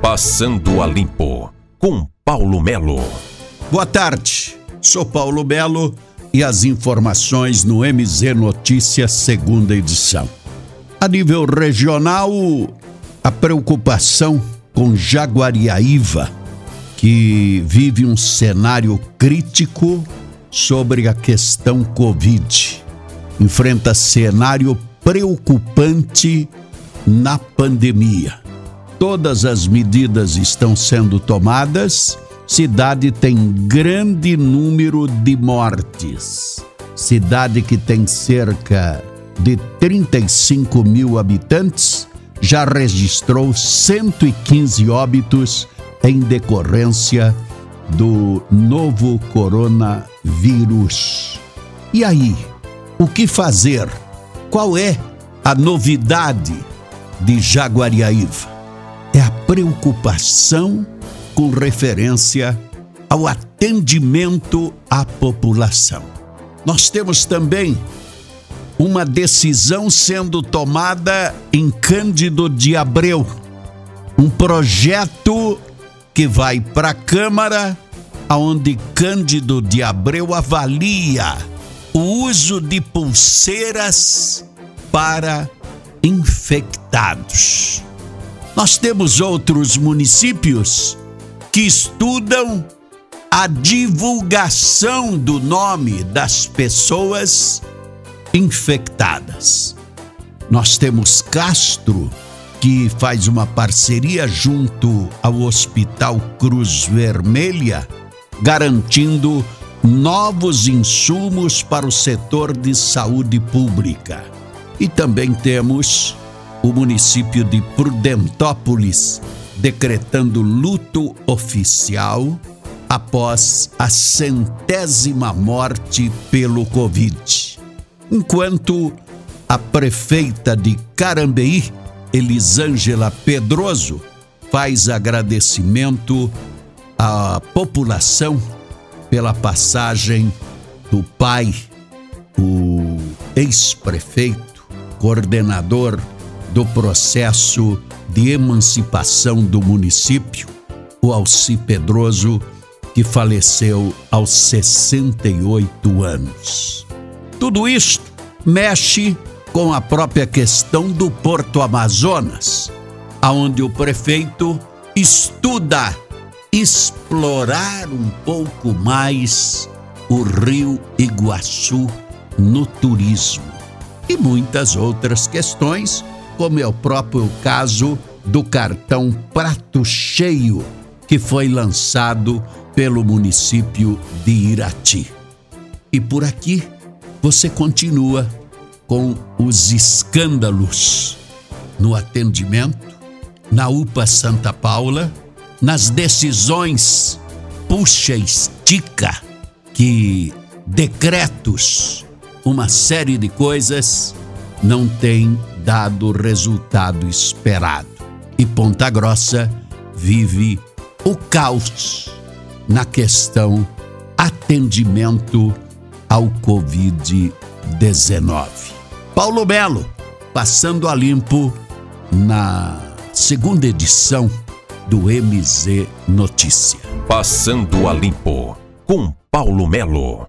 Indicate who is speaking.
Speaker 1: Passando a Limpo, com Paulo Melo.
Speaker 2: Boa tarde, sou Paulo Melo e as informações no MZ Notícias, segunda edição. A nível regional, a preocupação com Jaguariaíva, que vive um cenário crítico sobre a questão Covid. Enfrenta cenário preocupante na pandemia todas as medidas estão sendo tomadas, cidade tem grande número de mortes. Cidade que tem cerca de 35 mil habitantes já registrou 115 óbitos em decorrência do novo coronavírus. E aí, o que fazer? Qual é a novidade de Jaguariaíva? Preocupação com referência ao atendimento à população. Nós temos também uma decisão sendo tomada em Cândido de Abreu, um projeto que vai para a Câmara, onde Cândido de Abreu avalia o uso de pulseiras para infectados. Nós temos outros municípios que estudam a divulgação do nome das pessoas infectadas. Nós temos Castro, que faz uma parceria junto ao Hospital Cruz Vermelha, garantindo novos insumos para o setor de saúde pública. E também temos o município de Prudentópolis decretando luto oficial após a centésima morte pelo Covid. Enquanto a prefeita de Carambeí, Elisângela Pedroso, faz agradecimento à população pela passagem do pai, o ex-prefeito, coordenador do processo de emancipação do município, o Alci Pedroso, que faleceu aos 68 anos. Tudo isto mexe com a própria questão do Porto Amazonas, aonde o prefeito estuda explorar um pouco mais o Rio Iguaçu no turismo e muitas outras questões como é o próprio caso do cartão Prato Cheio, que foi lançado pelo município de Irati. E por aqui você continua com os escândalos no atendimento, na UPA Santa Paula, nas decisões puxa estica que decretos, uma série de coisas não tem dado o resultado esperado. E Ponta Grossa vive o caos na questão atendimento ao Covid-19. Paulo Melo, passando a limpo na segunda edição do MZ Notícia.
Speaker 1: Passando a limpo com Paulo Melo.